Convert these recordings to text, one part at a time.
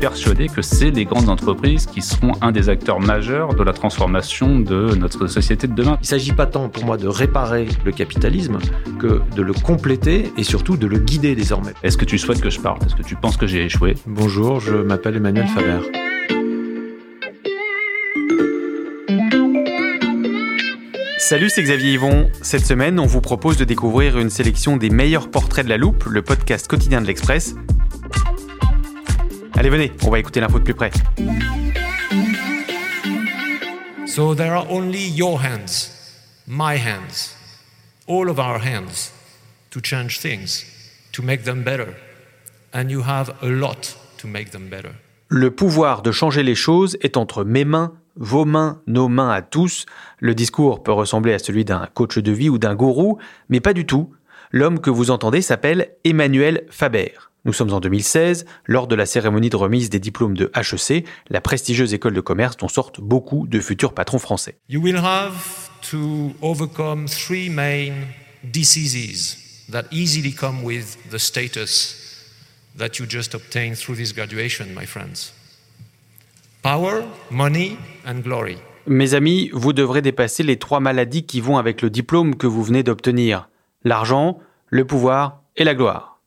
persuadé que c'est les grandes entreprises qui seront un des acteurs majeurs de la transformation de notre société de demain. Il ne s'agit pas tant pour moi de réparer le capitalisme que de le compléter et surtout de le guider désormais. Est-ce que tu souhaites que je parte? Est-ce que tu penses que j'ai échoué? Bonjour, je m'appelle Emmanuel Faber. Salut, c'est Xavier Yvon. Cette semaine, on vous propose de découvrir une sélection des meilleurs portraits de la loupe, le podcast quotidien de l'Express. Allez, venez, on va écouter l'info de plus près. So there are only your hands, my hands, all of our hands to change things, to make them better. And you have a lot to make them better. Le pouvoir de changer les choses est entre mes mains vos mains, nos mains à tous. Le discours peut ressembler à celui d'un coach de vie ou d'un gourou, mais pas du tout. L'homme que vous entendez s'appelle Emmanuel Faber. Nous sommes en 2016, lors de la cérémonie de remise des diplômes de HEC, la prestigieuse école de commerce dont sortent beaucoup de futurs patrons français. You will have to overcome three main diseases that easily come with the status that you just obtained through this graduation, my friends. Power, money and glory. Mes amis, vous devrez dépasser les trois maladies qui vont avec le diplôme que vous venez d'obtenir. L'argent, le pouvoir et la gloire.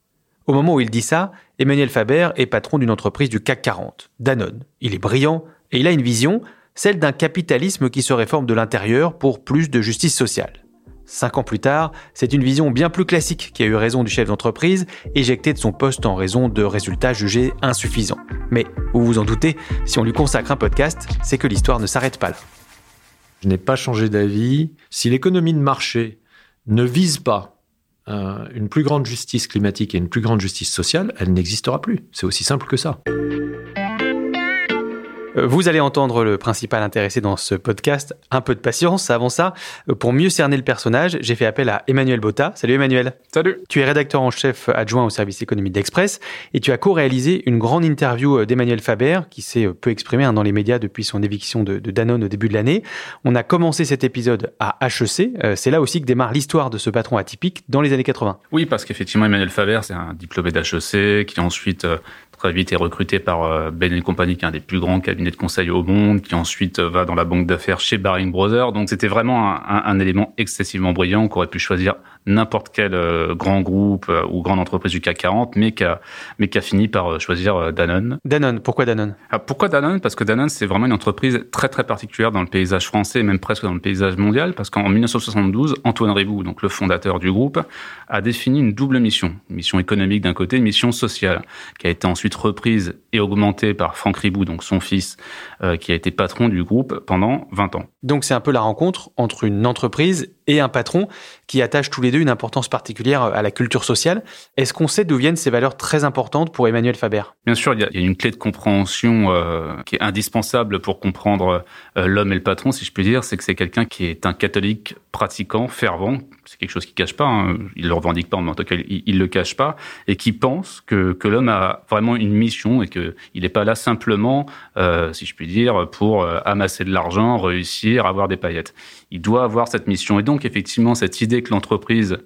Au moment où il dit ça, Emmanuel Faber est patron d'une entreprise du CAC 40, Danone. Il est brillant et il a une vision, celle d'un capitalisme qui se réforme de l'intérieur pour plus de justice sociale. Cinq ans plus tard, c'est une vision bien plus classique qui a eu raison du chef d'entreprise, éjecté de son poste en raison de résultats jugés insuffisants. Mais, vous vous en doutez, si on lui consacre un podcast, c'est que l'histoire ne s'arrête pas là. Je n'ai pas changé d'avis. Si l'économie de marché ne vise pas euh, une plus grande justice climatique et une plus grande justice sociale, elle n'existera plus. C'est aussi simple que ça. Euh, vous allez entendre le principal intéressé dans ce podcast. Un peu de patience. Avant ça, euh, pour mieux cerner le personnage, j'ai fait appel à Emmanuel Botta. Salut Emmanuel. Salut. Tu es rédacteur en chef adjoint au service économique d'Express et tu as co-réalisé une grande interview euh, d'Emmanuel Faber qui s'est peu exprimé hein, dans les médias depuis son éviction de, de Danone au début de l'année. On a commencé cet épisode à HEC. C'est là aussi que démarre l'histoire de ce patron atypique dans les années 80. Oui, parce qu'effectivement, Emmanuel Faber, c'est un diplômé d'HEC qui ensuite très vite est recruté par Ben Company, qui est un des plus grands cabinets de conseil au monde, qui ensuite euh, va dans la banque d'affaires chez Baring Brothers. Donc c'était vraiment un, un, élément excessivement brillant qu'on aurait pu choisir n'importe quel euh, grand groupe ou grande entreprise du CAC 40, mais qui a, mais qui a fini par choisir Danone. Danone, pourquoi Danone? Ah, Pourquoi Danone? Parce que Danone, c'est vraiment une entreprise très très particulière dans le paysage français, même presque dans le paysage mondial, parce qu'en 1972, Antoine Ribou, donc le fondateur du groupe, a défini une double mission. Une mission économique d'un côté, une mission sociale, qui a été ensuite reprise et augmentée par Franck Ribou, donc son fils, euh, qui a été patron du groupe pendant 20 ans. Donc c'est un peu la rencontre entre une entreprise et un patron qui attachent tous les deux une importance particulière à la culture sociale. Est-ce qu'on sait d'où viennent ces valeurs très importantes pour Emmanuel Faber? Bien sûr, il y, a, une clé de compréhension euh, qui est indispensable pour comprendre euh, l'homme et le patron, si je puis dire, c'est que c'est quelqu'un qui est un catholique pratiquant, fervent, c'est quelque chose qu'il cache pas, hein. il le revendique pas, mais en tout cas il, il le cache pas, et qui pense que, que l'homme a vraiment une mission et que il n'est pas là simplement, euh, si je puis dire, pour euh, amasser de l'argent, réussir, avoir des paillettes. Il doit avoir cette mission. Et donc effectivement cette idée que l'entreprise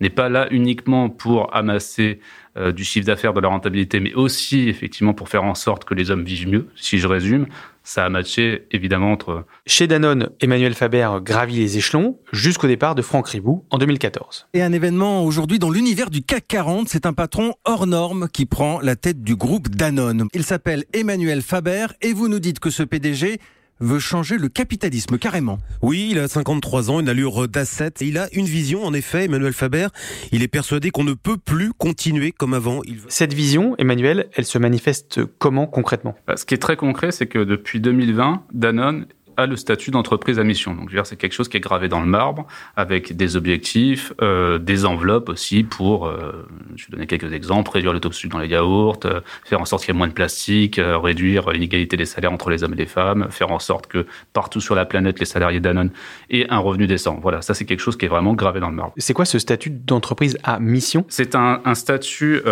n'est pas là uniquement pour amasser euh, du chiffre d'affaires, de la rentabilité, mais aussi effectivement pour faire en sorte que les hommes vivent mieux. Si je résume, ça a matché évidemment entre... Chez Danone, Emmanuel Faber gravit les échelons jusqu'au départ de Franck Ribou en 2014. Et un événement aujourd'hui dans l'univers du CAC 40, c'est un patron hors norme qui prend la tête du groupe Danone. Il s'appelle Emmanuel Faber et vous nous dites que ce PDG veut changer le capitalisme carrément. Oui, il a 53 ans, une allure d'asset. Il a une vision, en effet, Emmanuel Faber. Il est persuadé qu'on ne peut plus continuer comme avant. Cette vision, Emmanuel, elle se manifeste comment concrètement? Bah, Ce qui est très concret, c'est que depuis 2020, Danone a le statut d'entreprise à mission. Donc, c'est quelque chose qui est gravé dans le marbre, avec des objectifs, euh, des enveloppes aussi pour, euh, je vais donner quelques exemples, réduire le taux de sucre dans les yaourts, euh, faire en sorte qu'il y ait moins de plastique, réduire l'inégalité des salaires entre les hommes et les femmes, faire en sorte que partout sur la planète, les salariés Danone aient un revenu décent. Voilà, ça c'est quelque chose qui est vraiment gravé dans le marbre. C'est quoi ce statut d'entreprise à mission? C'est un, un, statut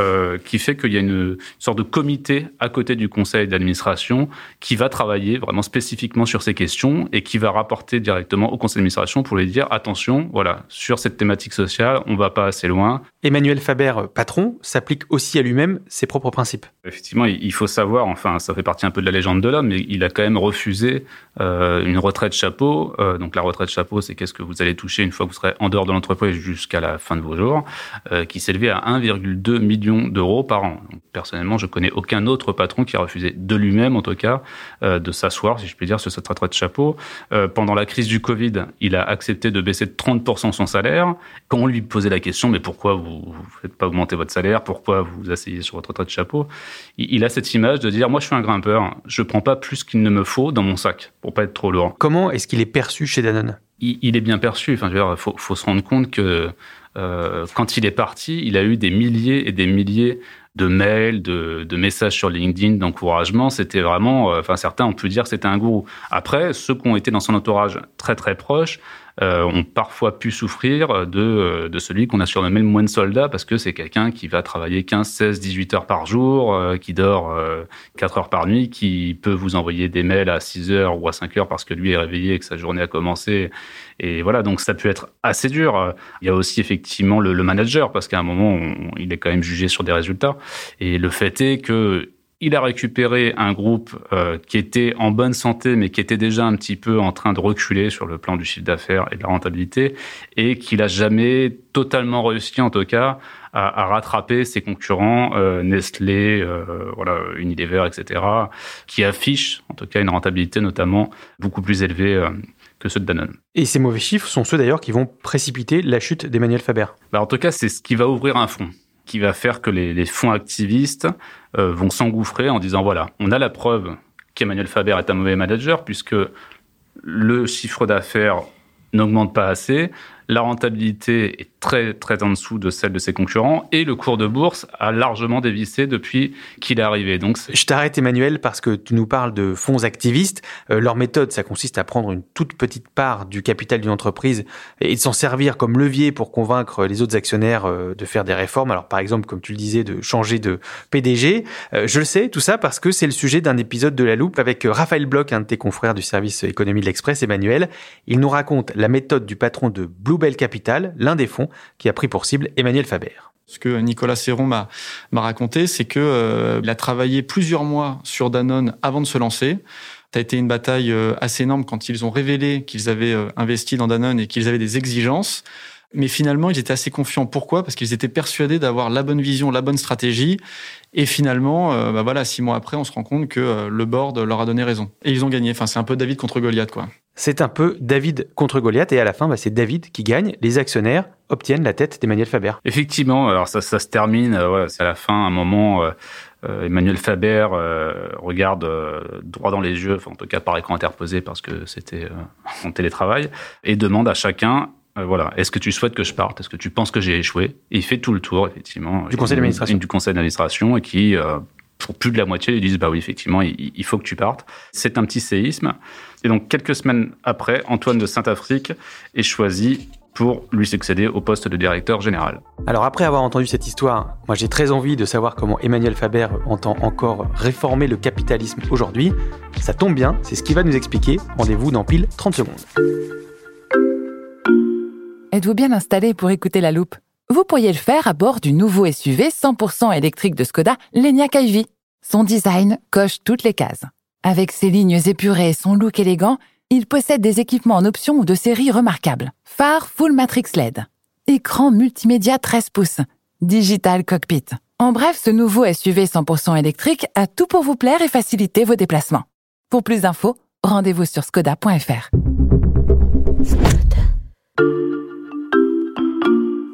qui fait qu'il y a une sorte de comité à côté du conseil d'administration qui va travailler vraiment spécifiquement sur ces questions question et qui va rapporter directement au conseil d'administration pour lui dire attention, voilà, sur cette thématique sociale, on va pas assez loin. Emmanuel Faber, patron, s'applique aussi à lui-même ses propres principes. Effectivement, il faut savoir, enfin, ça fait partie un peu de la légende de l'homme, mais il a quand même refusé euh, une retraite chapeau. Euh, donc la retraite chapeau, c'est qu'est-ce que vous allez toucher une fois que vous serez en dehors de l'entreprise jusqu'à la fin de vos jours, euh, qui s'élevait à 1,2 million d'euros par an. personnellement, je connais aucun autre patron qui a refusé de lui-même, en tout cas, de s'asseoir, si je puis dire, sur cette retraite chapeau. pendant la crise du Covid, il a accepté de baisser de 30% son salaire. Quand on lui posait la question, mais pourquoi vous ne faites pas augmenter votre salaire? Pourquoi vous vous asseyez sur votre retraite chapeau? Il a cette image de dire moi je suis un grimpeur, je prends pas plus qu'il ne me faut dans mon sac pour pas être trop lourd. Comment est-ce qu'il est perçu chez Danone? Il, est bien perçu. Enfin, il faut, faut, se rendre compte que euh, quand il est parti, il a eu des milliers et des milliers de mails, de, de messages sur LinkedIn, d'encouragement. C'était vraiment, euh, enfin certains ont pu dire c'était un gourou. Après, ceux qui ont été dans son entourage très très proche euh, ont parfois pu souffrir de, euh, de celui qu'on a surnommé le moine soldat parce que c'est quelqu'un qui va travailler 15, 16, 18 heures par jour, euh, qui dort 4 heures par nuit, qui peut vous envoyer des mails à 6 heures ou à 5 heures parce que lui est réveillé et que sa journée a commencé. Et voilà, donc ça peut être assez dur. Il y a aussi effectivement le, le manager parce qu'à un moment, il est quand même jugé sur des résultats. Et le fait est que il a récupéré un groupe euh, qui était en bonne santé, mais qui était déjà un petit peu en train de reculer sur le plan du chiffre d'affaires et de la rentabilité, et qu'il a jamais totalement réussi, en tout cas, à, rattraper ses concurrents, euh, Nestlé, euh, voilà, Unilever, etc., qui affichent, en tout cas, une rentabilité notamment beaucoup plus élevée que ceux de Danone. Et ces mauvais chiffres sont ceux d'ailleurs qui vont précipiter la chute d'Emmanuel Faber. Bah, en tout cas, c'est ce qui va ouvrir un fonds qui va faire que les, fonds activistes euh, vont s'engouffrer en disant voilà, on a la preuve qu'Emmanuel Faber est un mauvais manager puisque le chiffre d'affaires n'augmente pas assez, la rentabilité est très très en dessous de celle de ses concurrents et le cours de bourse a largement dévissé depuis qu'il est arrivé. Donc je t'arrête Emmanuel parce que tu nous parles de fonds activistes. Euh, leur méthode, ça consiste à prendre une toute petite part du capital d'une entreprise et de s'en servir comme levier pour convaincre les autres actionnaires euh, de faire des réformes. Alors par exemple, comme tu le disais, de changer de PDG. Euh, je le sais, tout ça parce que c'est le sujet d'un épisode de La Loupe avec Raphaël Bloch, un de tes confrères du service économie de l'Express, Emmanuel. Il nous raconte la méthode du patron de Bluebell Capital, l'un des fonds qui a pris pour cible Emmanuel Faber. Ce que Nicolas Serron m'a raconté, c'est que euh, a travaillé plusieurs mois sur Danone avant de se lancer. Ça a été une bataille euh, assez énorme quand ils ont révélé qu'ils avaient euh, investi dans Danone et qu'ils avaient des exigences. Mais finalement, ils étaient assez confiants. Pourquoi? Parce qu'ils étaient persuadés d'avoir la bonne vision, la bonne stratégie. Et finalement, bah voilà, six mois après, on se rend compte que le board leur a donné raison. Et ils ont gagné. Enfin, c'est un peu David contre Goliath, quoi. C'est un peu David contre Goliath et à la fin, bah, c'est David qui gagne. Les actionnaires obtiennent la tête d'Emmanuel Faber. Effectivement, alors ça, ça se termine, euh, c'est à la fin, un moment, euh, euh, Emmanuel Faber regarde droit dans les yeux, enfin, en tout cas par écran interposé parce que c'était en télétravail, et demande à chacun voilà, est-ce que tu souhaites que je parte? Est-ce que tu penses que j'ai échoué? Et il fait tout le tour, effectivement. Du conseil d'administration. Du conseil d'administration et qui, pour plus de la moitié, ils disent bah oui, effectivement, il, faut que tu partes. C'est un petit séisme. Et donc, quelques semaines après, Antoine de Saint-Afrique est choisi pour lui succéder au poste de directeur général. Alors après avoir entendu cette histoire, moi j'ai très envie de savoir comment Emmanuel Faber entend encore réformer le capitalisme aujourd'hui. Ça tombe bien, c'est ce qu'il va nous expliquer. Rendez-vous dans pile 30 secondes. Êtes-vous bien installé pour écouter la loupe? Vous pourriez le faire à bord du nouveau SUV 100% électrique de Skoda, l'Enyaq iV. Son design coche toutes les cases. Avec ses lignes épurées et son look élégant, il possède des équipements en option ou de série remarquables. Phare Full Matrix LED. Écran multimédia 13 pouces. Digital Cockpit. En bref, ce nouveau SUV 100% électrique a tout pour vous plaire et faciliter vos déplacements. Pour plus d'infos, rendez-vous sur skoda.fr.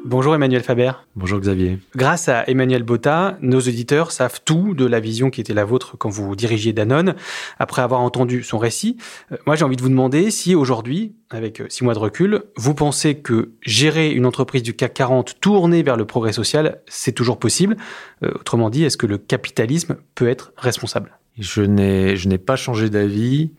Bonjour Emmanuel Faber. Bonjour Xavier. Grâce à Emmanuel Botta, nos auditeurs savent tout de la vision qui était la vôtre quand vous dirigiez Danone. Après avoir entendu son récit, euh, moi j'ai envie de vous demander si aujourd'hui, avec euh, six mois de recul, vous pensez que gérer une entreprise du CAC 40 tournée vers le progrès social, c'est toujours possible? Euh, autrement dit, est-ce que le capitalisme peut être responsable? Je n'ai pas changé d'avis.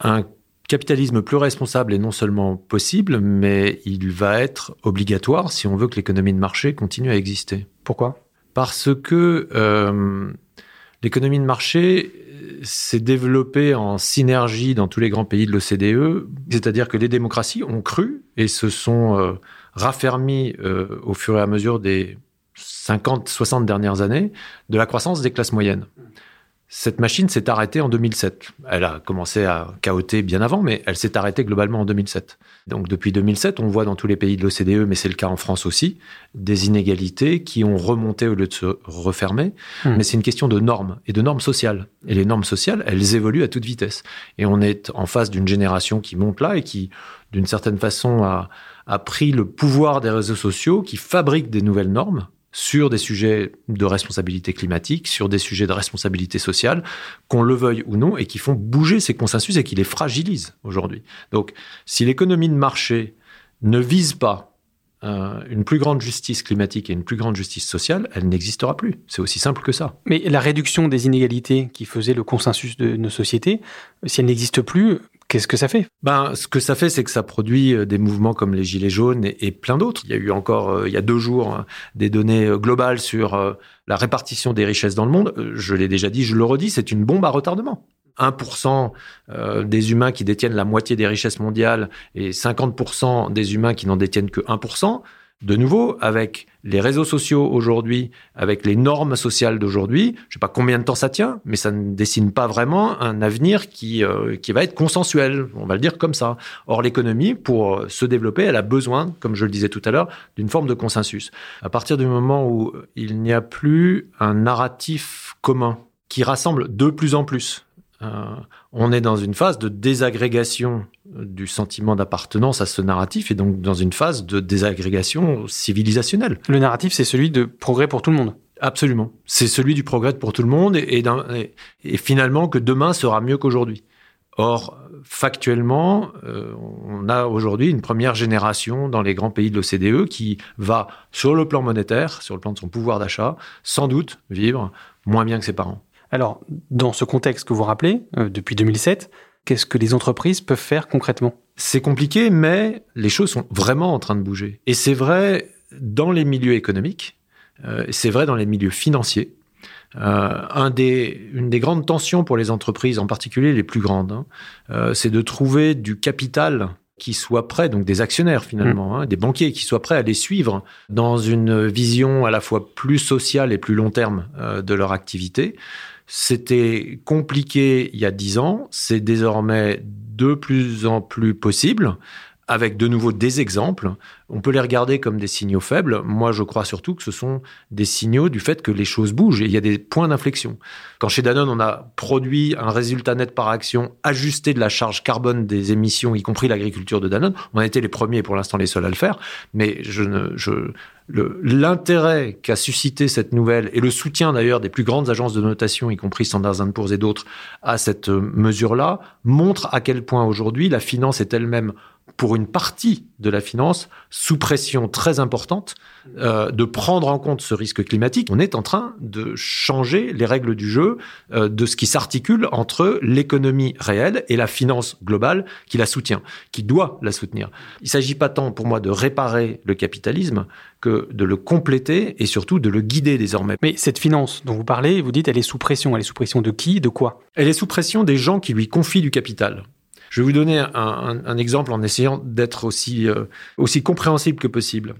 Un capitalisme plus responsable est non seulement possible, mais il va être obligatoire si on veut que l'économie de marché continue à exister. Pourquoi? Parce que euh, l'économie de marché, s'est développé en synergie dans tous les grands pays de l'OCDE, c'est-à-dire que les démocraties ont cru et se sont euh, raffermies euh, au fur et à mesure des 50, 60 dernières années de la croissance des classes moyennes. Cette machine s'est arrêtée en 2007. Elle a commencé à cahoter bien avant, mais elle s'est arrêtée globalement en 2007. Donc depuis 2007, on voit dans tous les pays de l'OCDE, mais c'est le cas en France aussi, des inégalités qui ont remonté au lieu de se refermer. Hmm. Mais c'est une question de normes et de normes sociales. Et les normes sociales, elles évoluent à toute vitesse. Et on est en face d'une génération qui monte là et qui, d'une certaine façon, a, a pris le pouvoir des réseaux sociaux, qui fabriquent des nouvelles normes sur des sujets de responsabilité climatique, sur des sujets de responsabilité sociale, qu'on le veuille ou non, et qui font bouger ces consensus et qui les fragilisent aujourd'hui. Donc, si l'économie de marché ne vise pas euh, une plus grande justice climatique et une plus grande justice sociale, elle n'existera plus. C'est aussi simple que ça. Mais la réduction des inégalités qui faisait le consensus de nos sociétés, si elle n'existe plus, qu'est-ce que ça fait? Ben, ce que ça fait, c'est que ça produit euh, des mouvements comme les Gilets jaunes et, plein d'autres. Il y a eu encore, euh, il y a deux jours, hein, des données euh, globales sur la répartition des richesses dans le monde. Je l'ai déjà dit, je le redis, c'est une bombe à retardement. 1% euh, des humains qui détiennent la moitié des richesses mondiales et 50% des humains qui n'en détiennent que 1%. De nouveau, avec les réseaux sociaux aujourd'hui, avec les normes sociales d'aujourd'hui, je sais pas combien de temps ça tient, mais ça ne dessine pas vraiment un avenir qui, euh, qui va être consensuel. On va le dire comme ça. Or, l'économie, pour euh, se développer, elle a besoin, comme je le disais tout à l'heure, d'une forme de consensus. À partir du moment où il n'y a plus un narratif commun qui rassemble de plus en plus, euh, on est dans une phase de désagrégation du sentiment d'appartenance à ce narratif et donc dans une phase de désagrégation civilisationnelle. Le narratif, c'est celui de progrès pour tout le monde. Absolument. C'est celui du progrès pour tout le monde et, et, d'un- et- et finalement que demain sera mieux qu'aujourd'hui. Or, factuellement, euh, on a aujourd'hui une première génération dans les grands pays de l'OCDE qui va, sur le plan monétaire, sur le plan de son pouvoir d'achat, sans doute vivre moins bien que ses parents. Alors, dans ce contexte que vous rappelez, euh, depuis 2007, qu'est-ce que les entreprises peuvent faire concrètement? C'est compliqué, mais les choses sont vraiment en train de bouger. Et c'est vrai dans les milieux économiques, euh, c'est vrai dans les milieux financiers. Euh, un des, une des grandes tensions pour les entreprises, en particulier les plus grandes, hein, euh, c'est de trouver du capital qui soit prêt, donc des actionnaires finalement, hein, des banquiers qui soient prêts à les suivre dans une vision à la fois plus sociale et plus long terme euh, de leur activité. C'était compliqué il y a dix ans, c'est désormais de plus en plus possible avec de nouveau des exemples. On peut les regarder comme des signaux faibles. Moi, je crois surtout que ce sont des signaux du fait que les choses bougent et il y a des points d'inflexion. Quand chez Danone, on a produit un résultat net par action ajusté de la charge carbone des émissions, y compris l'agriculture de Danone, on a été les premiers et pour l'instant les seuls à le faire. Mais l'intérêt qu'a suscité cette nouvelle et le soutien d'ailleurs des plus grandes agences de notation, y compris Standard Poor's et d'autres, à cette euh, mesure-là, montre à quel point aujourd'hui la finance est elle-même pour une partie de la finance sous pression très importante euh, de prendre en compte ce risque climatique. On est en train de changer les règles du jeu euh, de ce qui s'articule entre l'économie réelle et la finance globale qui la soutient, qui doit la soutenir. Il ne s'agit pas tant pour moi de réparer le capitalisme que de le compléter et surtout de le guider désormais. Mais cette finance dont vous parlez, vous dites, elle est sous pression. Elle est sous pression de qui? De quoi? Elle est sous pression des gens qui lui confient du capital. Je vais vous donner un, un- un exemple en essayant d'être aussi, euh, aussi compréhensible que possible.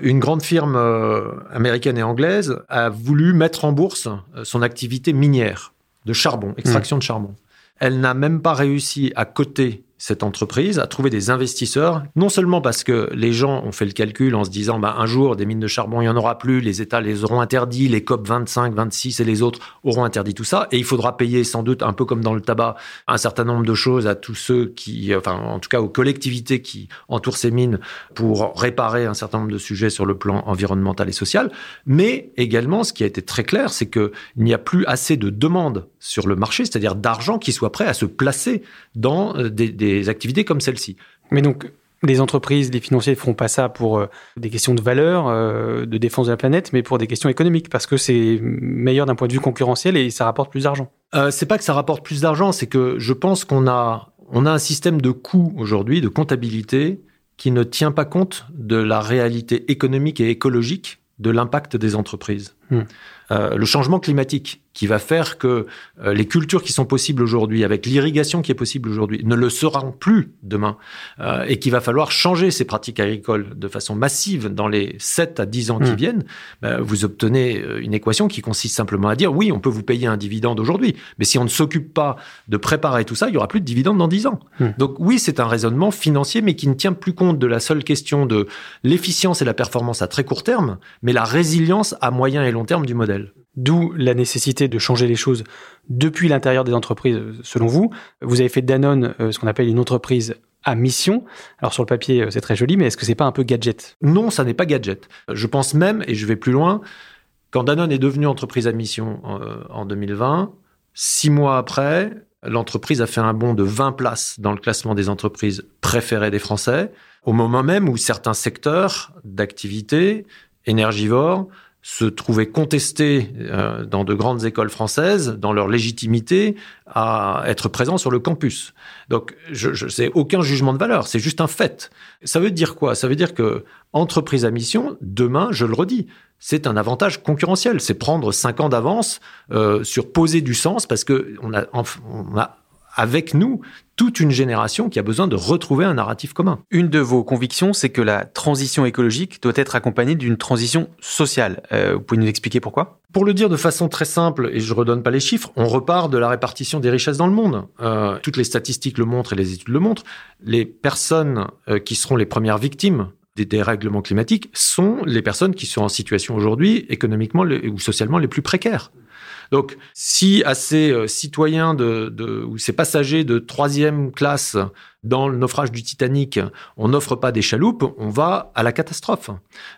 Une grande firme euh, américaine et anglaise a voulu mettre en bourse euh, son activité minière de charbon, extraction de charbon. Elle n'a même pas réussi à coter cette entreprise, à trouver des investisseurs, non seulement parce que les gens ont fait le calcul en se disant bah, un jour des mines de charbon il y en aura plus, les États les auront interdits, les COP 25, 26 et les autres auront interdit tout ça, et il faudra payer sans doute un peu comme dans le tabac un certain nombre de choses à tous ceux qui, enfin en tout cas aux collectivités qui entourent ces mines pour réparer un certain nombre de sujets sur le plan environnemental et social, mais également ce qui a été très clair, c'est que il n'y a plus assez de demandes sur le marché, c'est-à-dire d'argent qui soit prêt à se placer dans euh, des, des activités comme celle-ci. Mais donc, les entreprises, les financiers ne feront pas ça pour euh, des questions de valeur, euh, de défense de la planète, mais pour des questions économiques, parce que c'est meilleur d'un point de vue concurrentiel et ça rapporte plus d'argent. Euh, c'est pas que ça rapporte plus d'argent, c'est que je pense qu'on a, on a un système de coûts aujourd'hui, de comptabilité, qui ne tient pas compte de la réalité économique et écologique de l'impact des entreprises. Hmm. Euh, le changement climatique qui va faire que euh, les cultures qui sont possibles aujourd'hui, avec l'irrigation qui est possible aujourd'hui, ne le seront plus demain, euh, et qu'il va falloir changer ces pratiques agricoles de façon massive dans les 7 à 10 ans qui hmm. viennent, ben, vous obtenez une équation qui consiste simplement à dire, oui, on peut vous payer un dividende aujourd'hui, mais si on ne s'occupe pas de préparer tout ça, il y aura plus de dividende dans 10 ans. Hmm. Donc oui, c'est un raisonnement financier, mais qui ne tient plus compte de la seule question de l'efficience et la performance à très court terme, mais la résilience à moyen et long terme du modèle. D'où la nécessité de changer les choses depuis l'intérieur des entreprises, selon vous. Vous avez fait Danone euh, ce qu'on appelle une entreprise à mission. Alors sur le papier, euh, c'est très joli, mais est-ce que c'est pas un peu gadget? Non, ça n'est pas gadget. Je pense même, et je vais plus loin, quand Danone est devenue entreprise à mission en 2020, euh, six mois après, l'entreprise a fait un bond de 20 places dans le classement des entreprises préférées des Français, au moment même où certains secteurs d'activité énergivores se trouvaient contestés euh, dans de grandes écoles françaises dans leur légitimité à être présents sur le campus. Donc, je, aucun jugement de valeur, c'est juste un fait. Ça veut dire quoi? Ça veut dire que entreprise à mission, demain, je le redis, c'est un avantage concurrentiel. C'est prendre cinq ans d'avance euh, sur poser du sens parce que on a, on a avec nous toute une génération qui a besoin de retrouver un narratif commun. Une de vos convictions, c'est que la transition écologique doit être accompagnée d'une transition sociale. Euh, vous pouvez nous expliquer pourquoi? Pour le dire de façon très simple, et je redonne pas les chiffres, on repart de la répartition des richesses dans le monde. Euh, toutes les statistiques le montrent et les études le montrent. Les personnes euh, qui seront les premières victimes des dérèglements climatiques sont les personnes qui sont en situation aujourd'hui économiquement ou socialement les plus précaires. Donc, si à ces euh, citoyens de, de, ou ces passagers de troisième classe dans le naufrage du Titanic, on n'offre pas des chaloupes, on va à la catastrophe.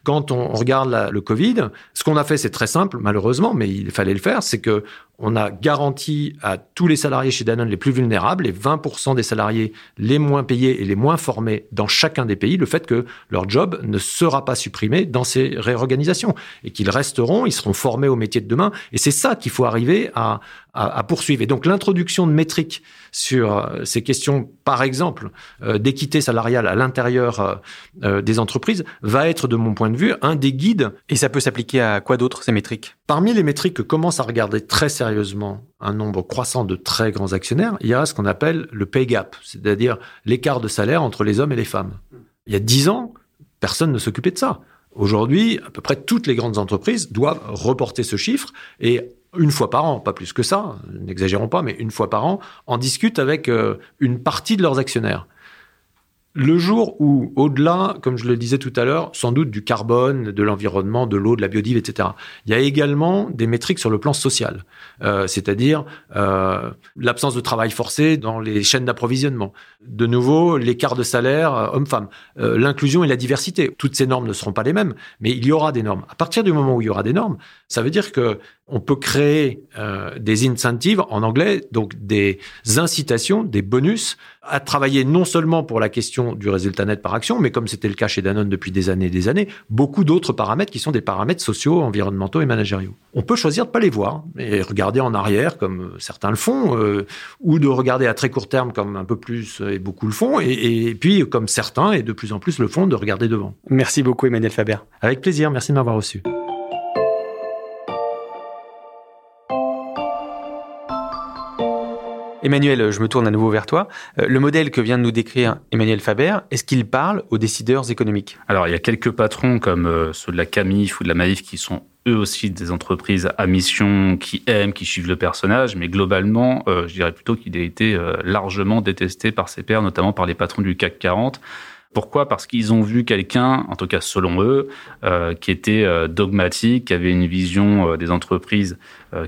Quand on regarde le Covid, ce qu'on a fait, c'est très simple, malheureusement, mais il fallait le faire, c'est que on a garanti à tous les salariés chez Danone les plus vulnérables, les 20% des salariés les moins payés et les moins formés dans chacun des pays, le fait que leur job ne sera pas supprimé dans ces réorganisations et qu'ils resteront, ils seront formés au métier de demain. Et c'est ça qu'il faut arriver à, à, poursuivre. Et donc l'introduction de métriques sur euh, ces questions, par exemple, euh, d'équité salariale à l'intérieur euh, des entreprises, va être, de mon point de vue, un des guides. Et ça peut s'appliquer à quoi d'autre, ces métriques? Parmi les métriques que commence à regarder très sérieusement un nombre croissant de très grands actionnaires, il y a ce qu'on appelle le pay gap, c'est-à-dire l'écart de salaire entre les hommes et les femmes. Il y a dix ans, personne ne s'occupait de ça. Aujourd'hui, à peu près toutes les grandes entreprises doivent reporter ce chiffre et une fois par an, pas plus que ça, n'exagérons pas, mais une fois par an, en discutent avec euh, une partie de leurs actionnaires. Le jour où, au-delà, comme je le disais tout à l'heure, sans doute du carbone, de l'environnement, de l'eau, de la biodiversité, etc., il y a également des métriques sur le plan social, euh, c'est-à-dire euh, l'absence de travail forcé dans les chaînes d'approvisionnement. De nouveau, l'écart de salaire euh, homme-femme, euh, l'inclusion et la diversité. Toutes ces normes ne seront pas les mêmes, mais il y aura des normes. À partir du moment où il y aura des normes, ça veut dire que on peut créer euh, des incentives en anglais, donc des incitations, des bonus à travailler non seulement pour la question du résultat net par action, mais comme c'était le cas chez Danone depuis des années et des années, beaucoup d'autres paramètres qui sont des paramètres sociaux, environnementaux et managériaux. On peut choisir de pas les voir et regarder en arrière comme certains le font, euh, ou de regarder à très court terme comme un peu plus et beaucoup le font, et, et puis comme certains et de plus en plus le font, de regarder devant. Merci beaucoup Emmanuel Faber. Avec plaisir, merci de m'avoir reçu. Emmanuel, je me tourne à nouveau vers toi. Euh, le modèle que vient de nous décrire Emmanuel Faber, est-ce qu'il parle aux décideurs économiques? Alors, il y a quelques patrons comme euh, ceux de la Camif ou de la Maïf qui sont eux aussi des entreprises à mission qui aiment, qui suivent le personnage, mais globalement, euh, je dirais plutôt qu'il a été largement détesté par ses pairs, notamment par les patrons du CAC 40 pourquoi? Parce qu'ils ont vu quelqu'un, en tout cas selon eux, qui était dogmatique, qui avait une vision des entreprises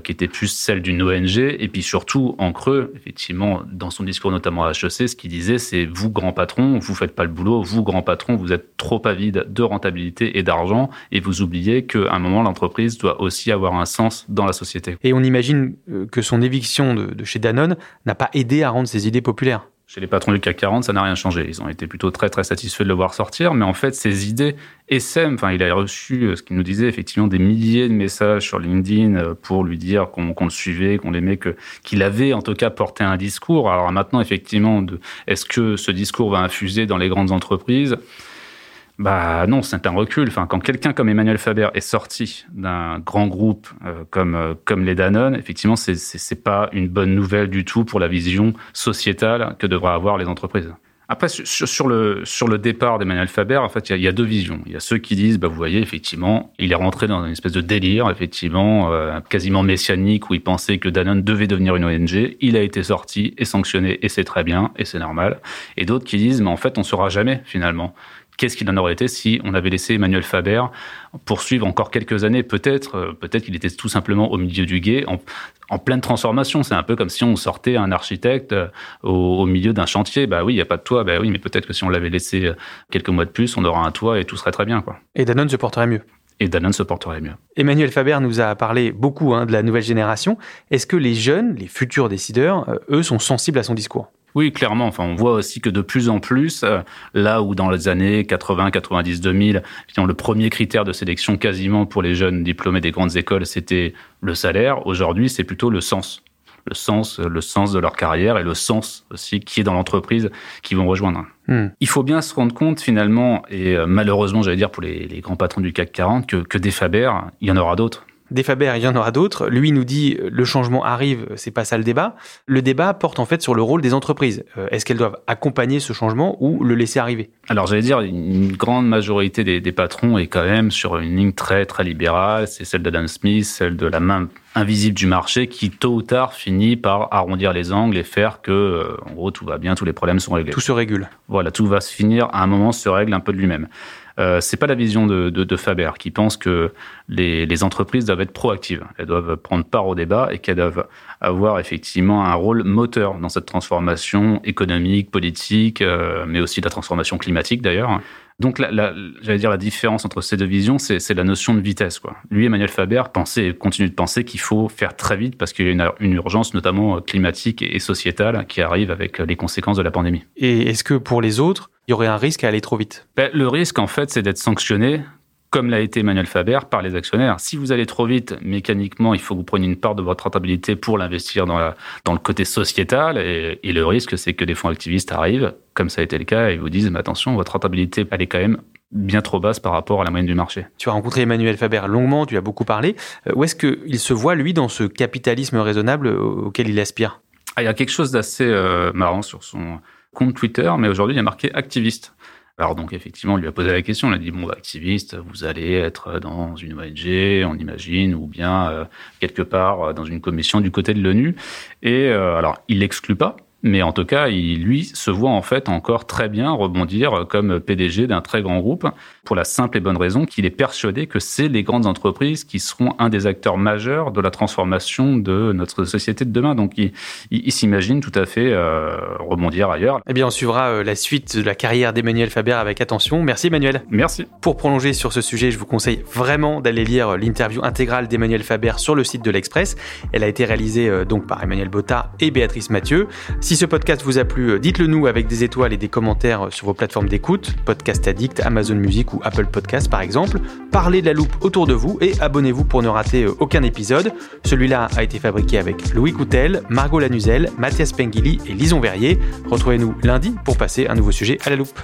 qui était plus celle d'une ONG, et puis surtout en creux, effectivement, dans son discours notamment à HEC, ce qu'il disait, c'est vous grand patron, vous faites pas le boulot, vous grand patron, vous êtes trop avide de rentabilité et d'argent, et vous oubliez qu'à un moment l'entreprise doit aussi avoir un sens dans la société. Et on imagine que son éviction de, de chez Danone n'a pas aidé à rendre ses idées populaires. Chez les patrons du CAC 40, ça n'a rien changé. Ils ont été plutôt très très satisfaits de le voir sortir, mais en fait, ces idées SM, enfin, il a reçu euh, ce qu'il nous disait effectivement des milliers de messages sur LinkedIn euh, pour lui dire qu'on le suivait, qu'on l'aimait, qu'il avait en tout cas porté un discours. Alors maintenant, effectivement, est-ce que ce discours va infuser dans les grandes entreprises? Bah non, c'est un recul. Enfin, quand quelqu'un comme Emmanuel Faber est sorti d'un grand groupe euh, comme euh, comme les Danone, effectivement, c'est c'est pas une bonne nouvelle du tout pour la vision sociétale que devraient avoir les entreprises. Après, sur, le sur le départ d'Emmanuel Faber, en fait, il y, y, a, deux visions. Il y a ceux qui disent, bah vous voyez, effectivement, il est rentré dans une espèce de délire, effectivement, euh, quasiment messianique, où il pensait que Danone devait devenir une ONG. Il a été sorti et sanctionné, et c'est très bien, et c'est normal. Et d'autres qui disent, mais en fait, on saura jamais finalement qu'est-ce qu'il en aurait été si on avait laissé Emmanuel Faber poursuivre encore quelques années? Peut-être, euh, peut-être qu'il était tout simplement au milieu du guet, en, en pleine transformation. C'est un peu comme si on sortait un architecte euh, au, au milieu d'un chantier. Bah oui, il n'y a pas de toit. Bah oui, mais peut-être que si on l'avait laissé euh, quelques mois de plus, on aura un toit et tout serait très bien. Quoi. Et Danone se porterait mieux et Danone se porterait mieux. Emmanuel Faber nous a parlé beaucoup hein, de la nouvelle génération. Est-ce que les jeunes, les futurs décideurs, eux, sont sensibles à son discours? Oui, clairement. Enfin, on voit aussi que de plus en plus, euh, là où dans les années 80, 90, 2000, le premier critère de sélection quasiment pour les jeunes diplômés des grandes écoles, c'était le salaire. Aujourd'hui, c'est plutôt le sens le sens, le sens de leur carrière et le sens aussi qui est dans l'entreprise qu'ils vont rejoindre. Hmm. Il faut bien se rendre compte finalement, et euh, malheureusement j'allais dire pour les, les, grands patrons du CAC 40, que, que des Faber, il y en aura d'autres. Des Faber, il y en aura d'autres. Lui nous dit le changement arrive, c'est pas ça le débat. Le débat porte en fait sur le rôle des entreprises. Euh, est-ce qu'elles doivent accompagner ce changement ou le laisser arriver? Alors j'allais dire une grande majorité des, des, patrons est quand même sur une ligne très très libérale. C'est celle d'Adam Smith, celle de la main invisible du marché qui tôt ou tard finit par arrondir les angles et faire que euh, en gros tout va bien, tous les problèmes sont réglés. Tout se régule. Voilà, tout va se finir à un moment se règle un peu de lui-même. Euh, c'est pas la vision de, de, de, Faber qui pense que les, entreprises doivent être proactives, elles doivent prendre part au débat et qu'elles doivent avoir effectivement un rôle moteur dans cette transformation économique, politique, euh, mais aussi la transformation climatique d'ailleurs. Donc, la, la, j'allais dire la différence entre ces deux visions, c'est, la notion de vitesse. Lui, Emmanuel Faber, pensait et continue de penser qu'il faut faire très vite parce qu'il y a une, une urgence, notamment climatique et sociétale, qui arrive avec les conséquences de la pandémie. Et est-ce que pour les autres, il y aurait un risque à aller trop vite ben, Le risque, en fait, c'est d'être sanctionné comme l'a été Emmanuel Faber par les actionnaires. Si vous allez trop vite, mécaniquement, il faut que vous preniez une part de votre rentabilité pour l'investir dans, la, dans le côté sociétal. Et, et le risque, c'est que des fonds activistes arrivent, comme ça a été le cas, et vous disent, mais attention, votre rentabilité, elle est quand même bien trop basse par rapport à la moyenne du marché. Tu as rencontré Emmanuel Faber longuement, tu as beaucoup parlé. Où est-ce qu'il se voit, lui, dans ce capitalisme raisonnable auquel il aspire? Ah, Il y a quelque chose d'assez euh, marrant sur son compte Twitter, mais aujourd'hui, il a marqué activiste. Alors donc effectivement, on lui a posé la question, on a dit bon, bah, activiste, vous allez être dans une ONG, on imagine, ou bien euh, quelque part dans une commission du côté de l'ONU. Et euh, alors, il l'exclut pas, mais en tout cas, il, lui se voit en fait encore très bien rebondir comme PDG d'un très grand groupe pour la simple et bonne raison qu'il est persuadé que c'est les grandes entreprises qui seront un des acteurs majeurs de la transformation de notre société de demain. Donc, il, il, il s'imagine tout à fait euh, rebondir ailleurs. Eh bien, on suivra euh, la suite de la carrière d'Emmanuel Faber avec attention. Merci Emmanuel. Merci. Pour prolonger sur ce sujet, je vous conseille vraiment d'aller lire l'interview intégrale d'Emmanuel Faber sur le site de l'Express. Elle a été réalisée euh, donc par Emmanuel Botta et Béatrice Mathieu. Si ce podcast vous a plu, dites-le nous avec des étoiles et des commentaires sur vos plateformes d'écoute, Podcast Addict, Amazon Music ou Apple Podcast par exemple. Parlez de la loupe autour de vous et abonnez-vous pour ne rater aucun épisode. Celui-là a été fabriqué avec Louis Coutel, Margot Lanuzel, Mathias Pengili et Lison Verrier. Retrouvez-nous lundi pour passer un nouveau sujet à la loupe.